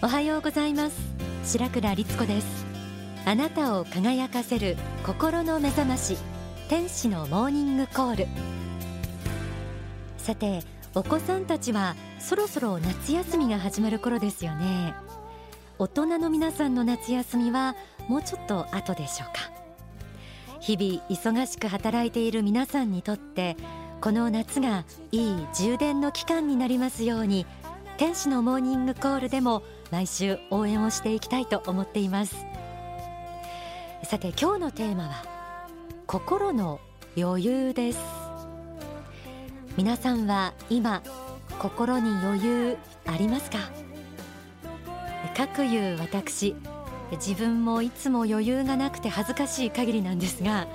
おはようございます。白倉律子です。あなたを輝かせる心の目覚まし。天使のモーニングコール。さてお子さんたちはそろそろ夏休みが始まる頃ですよね。大人の皆さんの夏休みはもうちょっと後でしょうか。日々忙しく働いている皆さんにとってこの夏がいい充電の期間になりますように天使のモーニングコールでも毎週応援をしていきたいと思っています。さて今日のテーマは心の余裕です。皆さんは今心に余裕ありますか？かくいう私自分もいつも余裕がなくて恥ずかしい限りなんですが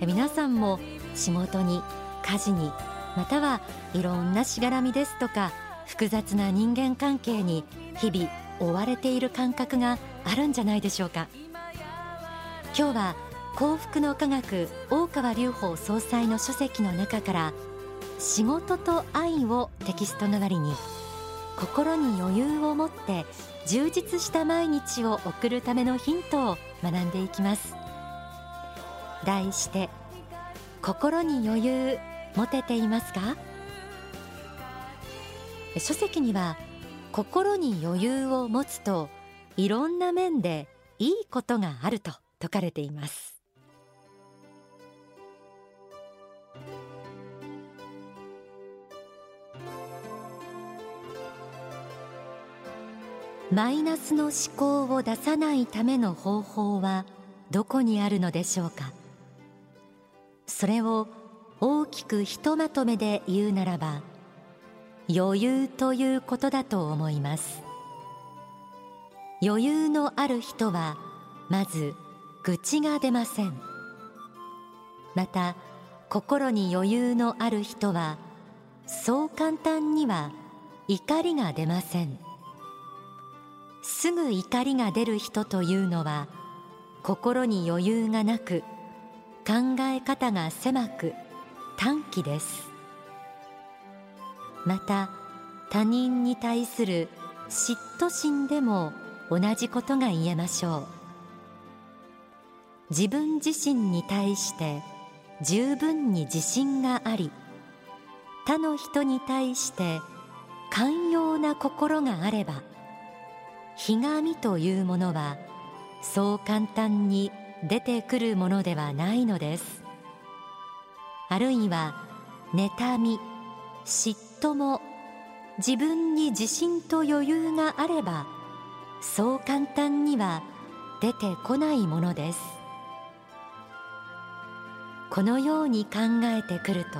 皆さんも仕事に家事にまたはいろんなしがらみですとか複雑な人間関係に日々追われている感覚があるんじゃないでしょうか。今日は幸福の科学大川隆法総裁の書籍の中から仕事と愛をテキスト代わりに心に余裕を持って充実した毎日を送るためのヒントを学んでいきます。題して心に余裕持てていますか？書籍には心に余裕を持つといろんな面でいいことがあると説かれています。マイナスの思考を出さないための方法はどこにあるのでしょうか？それを大きくひとまとめで言うならば余裕ということだと思います。余裕のある人はまず愚痴が出ません。また心に余裕のある人はそう簡単には怒りが出ません。すぐ怒りが出る人というのは心に余裕がなく考え方が狭く短気です。また他人に対する嫉妬心でも同じことが言えましょう。自分自身に対して十分に自信があり他の人に対して寛容な心があればひがみというものはそう簡単に出てくるものではないのです。あるいは妬み嫉も自分に自信と余裕があればそう簡単には出てこないものです。このように考えてくると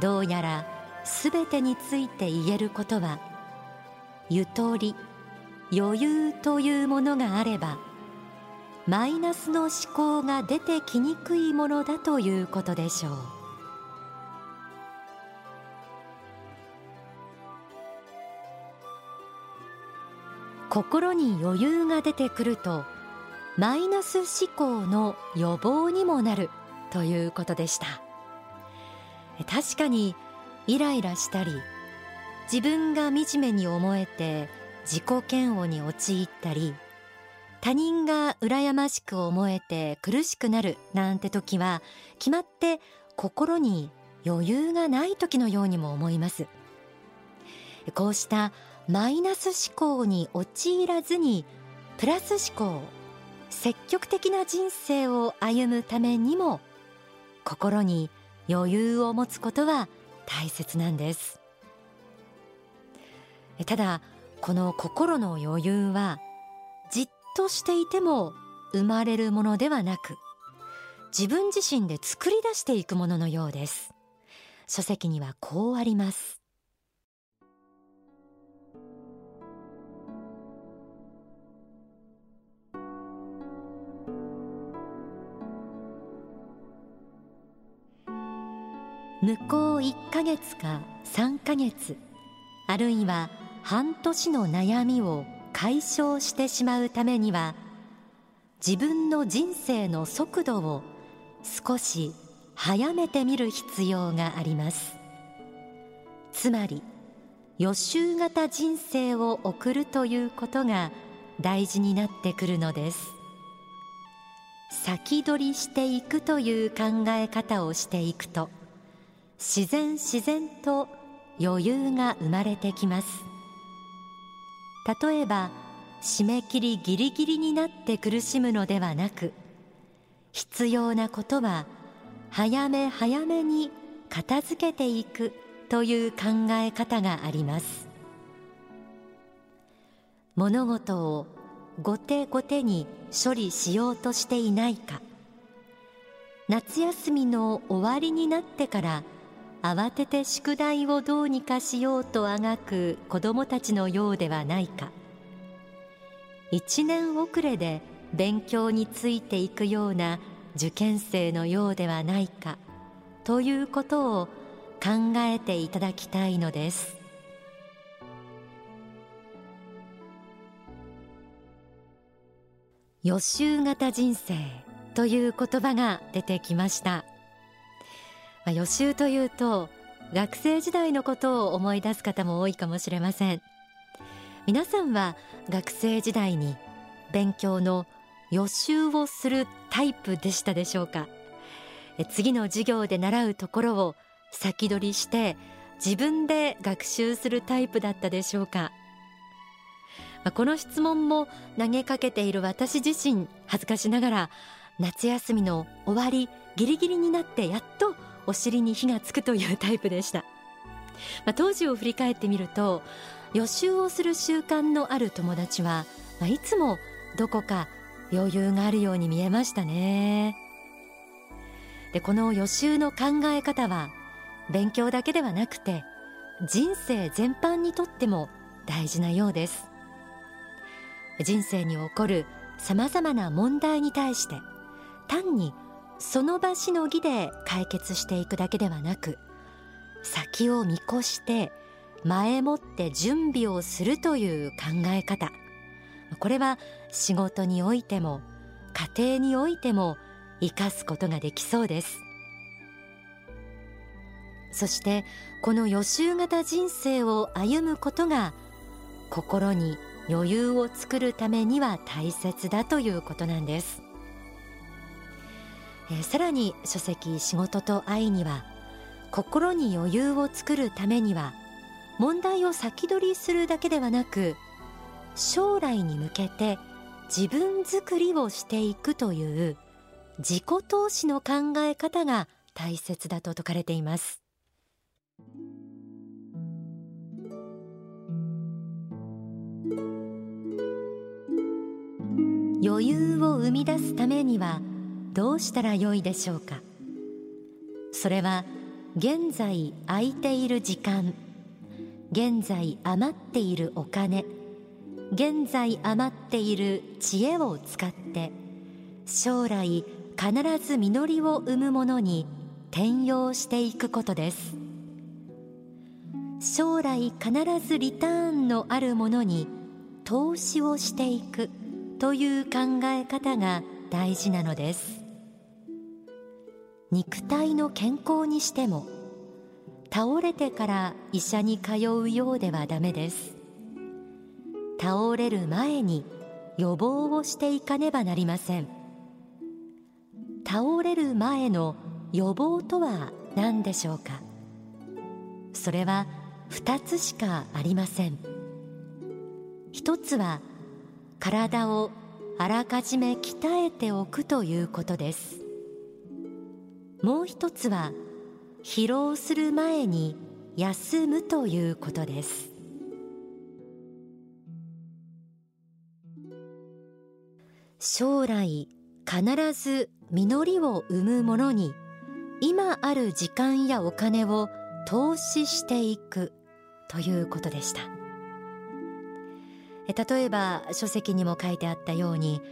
どうやらすべてについて言えることはゆとり余裕というものがあればマイナスの思考が出てきにくいものだということでしょう。心に余裕が出てくるとマイナス思考の予防にもなるということでした。確かにイライラしたり自分が惨めに思えて自己嫌悪に陥ったり他人が羨ましく思えて苦しくなるなんて時は決まって心に余裕がない時のようにも思います。こうしたマイナス思考に陥らずにプラス思考積極的な人生を歩むためにも心に余裕を持つことは大切なんです。ただこの心の余裕はじっとしていても生まれるものではなく自分自身で作り出していくもののようです。書籍にはこうあります。向こう1ヶ月か3ヶ月あるいは半年の悩みを解消してしまうためには自分の人生の速度を少し早めてみる必要があります。つまり予習型人生を送るということが大事になってくるのです。先取りしていくという考え方をしていくと自然自然と余裕が生まれてきます。例えば締め切りギリギリになって苦しむのではなく必要なことは早め早めに片付けていくという考え方があります。物事を後手後手に処理しようとしていないか夏休みの終わりになってから慌てて宿題をどうにかしようとあがく子どもたちのようではないか。一年遅れで勉強についていくような受験生のようではないかということを考えていただきたいのです。予習型人生という言葉が出てきました、まあ、予習というと学生時代のことを思い出す方も多いかもしれません。皆さんは学生時代に勉強の予習をするタイプでしたでしょうか？次の授業で習うところを先取りして自分で学習するタイプだったでしょうか？この質問も投げかけている私自身恥ずかしながら夏休みの終わりギリギリになってやっとお尻に火がつくというタイプでした、まあ、当時を振り返ってみると予習をする習慣のある友達は、まあ、いつもどこか余裕があるように見えましたね。でこの予習の考え方は勉強だけではなくて人生全般にとっても大事なようです。人生に起こるさまざまな問題に対して単にその場しのぎで解決していくだけではなく先を見越して前もって準備をするという考え方。これは仕事においても家庭においても生かすことができそうです。そしてこの予習型人生を歩むことが心に余裕を作るためには大切だということなんです、えー、さらに書籍仕事と愛には心に余裕を作るためには問題を先取りするだけではなく将来に向けて自分作りをしていくという自己投資の考え方が大切だと説かれています。余裕を生み出すためにはどうしたらよいでしょうか？それは現在空いている時間現在余っているお金現在余っている知恵を使って将来必ず実りを生むものに転用していくことです。将来必ずリターンのあるものに投資をしていくという考え方が大事なのです。肉体の健康にしても倒れてから医者に通うようではダメです。倒れる前に予防をしていかねばなりません。倒れる前の予防とは何でしょうか？それは2つしかありません。一つは体をあらかじめ鍛えておくということです。もう一つは疲労する前に休むということです。将来必ず実りを生むものに今ある時間やお金を投資していくということでした。例えば書籍にも書いてあったように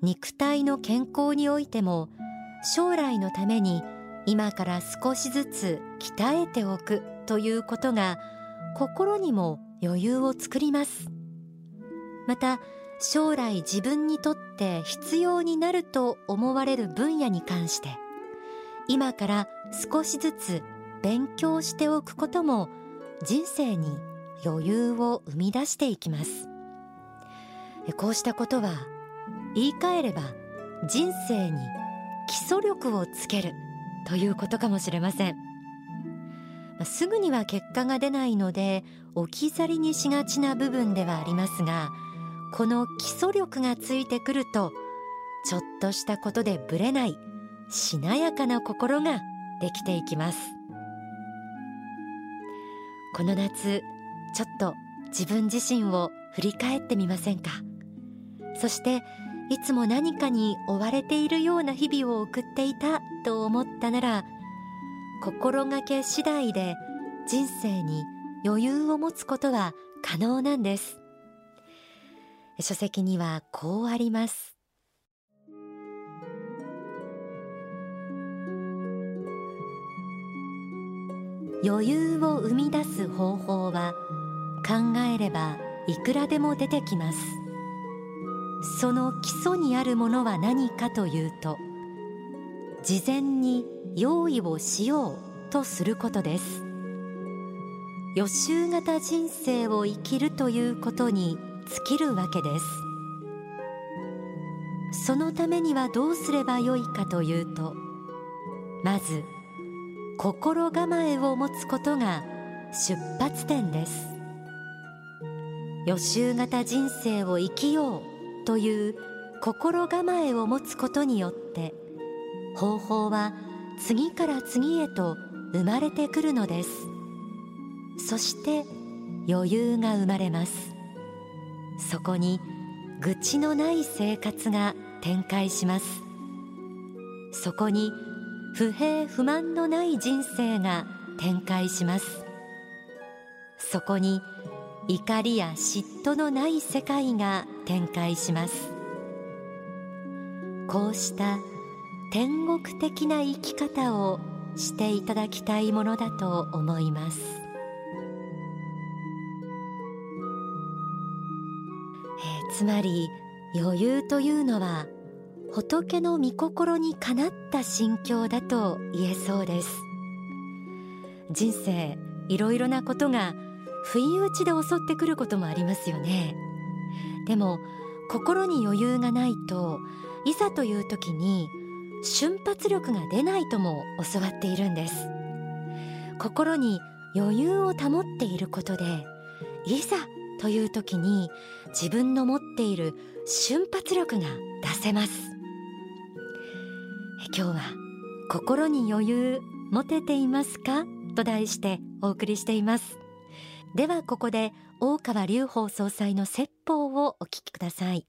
肉体の健康においても将来のために今から少しずつ鍛えておくということが心にも余裕を作ります。また将来自分にとって必要になると思われる分野に関して今から少しずつ勉強しておくことも人生に余裕を生み出していきます。こうしたことは言い換えれば人生に基礎力をつけるということかもしれません。すぐには結果が出ないので置き去りにしがちな部分ではありますがこの基礎力がついてくるとちょっとしたことでぶれないしなやかな心ができていきます。この夏ちょっと自分自身を振り返ってみませんか？そしていつも何かに追われているような日々を送っていたと思ったなら心がけ次第で人生に余裕を持つことは可能なんです。書籍にはこうあります。余裕を生み出す方法は考えればいくらでも出てきます。その基礎にあるものは何かというと事前に用意をしようとすることです。予習型人生を生きるということに尽きるわけです。そのためにはどうすればよいかというとまず心構えを持つことが出発点です。予習型人生を生きようという心構えを持つことによって方法は次から次へと生まれてくるのです。そして余裕が生まれます。そこに愚痴のない生活が展開します。そこに不平不満のない人生が展開します。そこに怒りや嫉妬のない世界が展開します。こうした天国的な生き方をしていただきたいものだと思います、えー、つまり余裕というのは仏の御心にかなった心境だと言えそうです。人生いろいろなことが不意打ちで襲ってくることもありますよね。でも心に余裕がないといざという時に瞬発力が出ないとも教わっているんです。心に余裕を保っていることでいざという時に自分の持っている瞬発力が出せます。今日は心に余裕持てていますか？と題してお送りしています。ではここで大川隆法総裁の説法をお聞きください。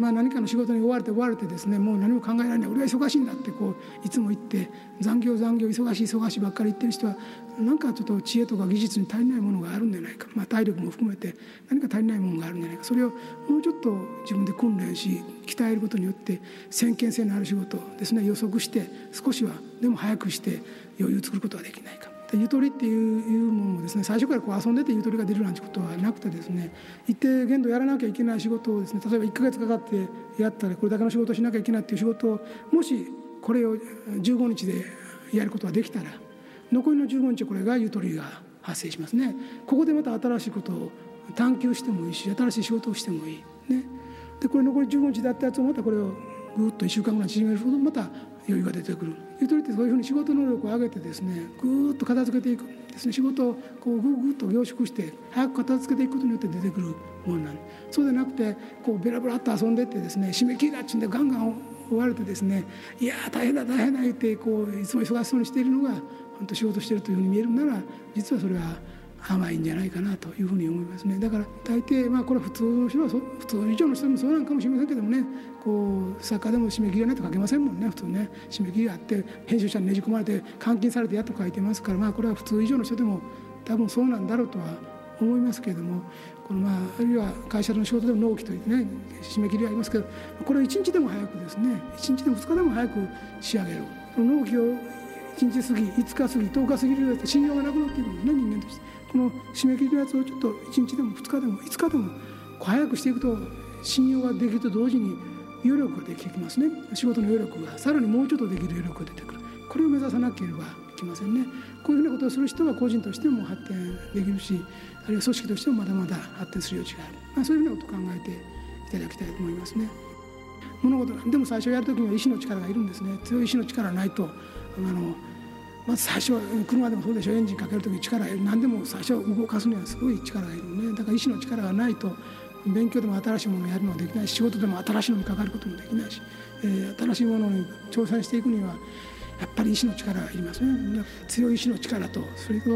まあ、何かの仕事に追われて追われてですねもう何も考えられない。俺は忙しいんだってこういつも言って残業残業忙しい忙しいばっかり言ってる人は何かちょっと知恵とか技術に足りないものがあるんじゃないか、まあ、体力も含めて何か足りないものがあるんじゃないか。それをもうちょっと自分で訓練し鍛えることによって先見性のある仕事ですね予測して少しはでも早くして余裕を作ることができないか。ゆとりっていうものもですね最初からこう遊んでてゆとりが出るなんてことはなくてですね一定限度やらなきゃいけない仕事をですね例えば1か月かかってやったらこれだけの仕事をしなきゃいけないっていう仕事をもしこれを15日でやることができたら残りの15日これがゆとりが発生しますね。ここでまた新しいことを探求してもいいし新しい仕事をしてもいい。ね。でこれ残り15日であったやつをまたこれをぐっと1週間ぐらい縮めるとまた余裕が出てくる。ゆとりってそういうふうに仕事能力を上げてですねぐっと片付けていくですね。仕事をこうぐぐっと凝縮して早く片付けていくことによって出てくるものなんでそうでなくてこうベラベラっと遊んでってですね締め切りだっちゅうんでガンガン追われてですねいや大変だ大変だ言ってこういつも忙しそうにしているのが本当仕事してるというふうに見えるなら実はそれは甘いんじゃないかなというふうに思いますね。だから大抵まあこれは普通の人は普通以上の人もそうなんかもしれませんけどもねこう作家でも締め切りがないと書けませんもんね。普通ね。締め切りがあって編集者にねじ込まれて監禁されてやっと書いてますから。まあこれは普通以上の人でも多分そうなんだろうとは思いますけれども。このまああるいは会社の仕事でも納期というね締め切りありますけど。これを1日でも早くですね。1日でも2日でも早く仕上げる。納期を1日過ぎ5日過ぎ10日過ぎると信用がなくなっていくんね人間として。この締め切りのやつをちょっと1日でも2日でも5日でも早くしていくと信用ができると同時に余力ができてきますね。仕事の余力がさらにもうちょっとできる余力が出てくる。これを目指さなければいけませんね。こういうふうなことをする人は個人としても発展できるしあるいは組織としてもまだまだ発展する余地がある、まあ、そういうふうなことを考えていただきたいと思いますね。物事でも最初やるときには意志の力がいるんですね。強い意志の力がないとあのまず最初は車でもそうでしょエンジンかける時に力がいる。何でも最初動かすにはすごい力がいるね。だから意志の力がないと勉強でも新しいものをやるのはできないし仕事でも新しいのにかかることもできないし、えー、新しいものに挑戦していくにはやっぱり意志の力がいりますね。強い意志の力とそれと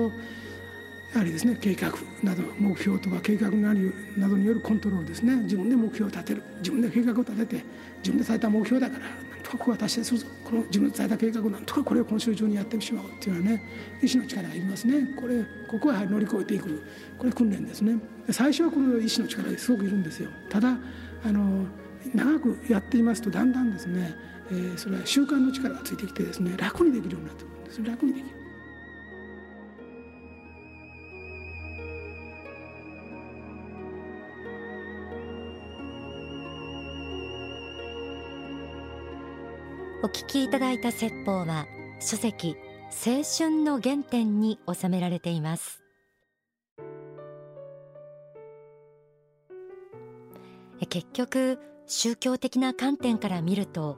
やはりですね計画など目標とか計画なりなどによるコントロールですね。自分で目標を立てる。自分で計画を立てて自分でされた目標だからここは達成すこの自分の在宅計画をなんとかこれを今週中にやってしまおうっていうのはね意志の力がいりますね。これここはやはり乗り越えていくこれ訓練ですね。最初はこの医師の力がすごくいるんですよ。ただあの長くやっていますとだんだんですね、えー、それは習慣の力がついてきてですね楽にできるようになってくるんです。楽にできる。お聞きいただいた説法は書籍青春の原点に収められています。結局宗教的な観点から見ると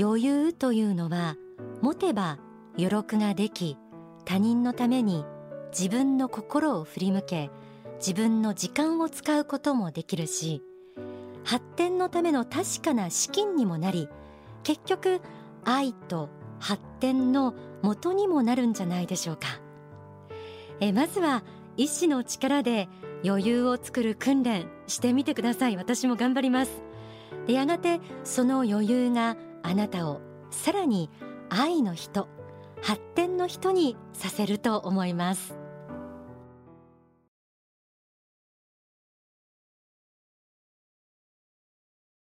余裕というのは持てば余力ができ他人のために自分の心を振り向け自分の時間を使うこともできるし発展のための確かな資金にもなり結局愛と発展の元にもなるんじゃないでしょうか。えまずは意志の力で余裕を作る訓練してみてください。私も頑張ります。でやがてその余裕があなたをさらに愛の人発展の人にさせると思います。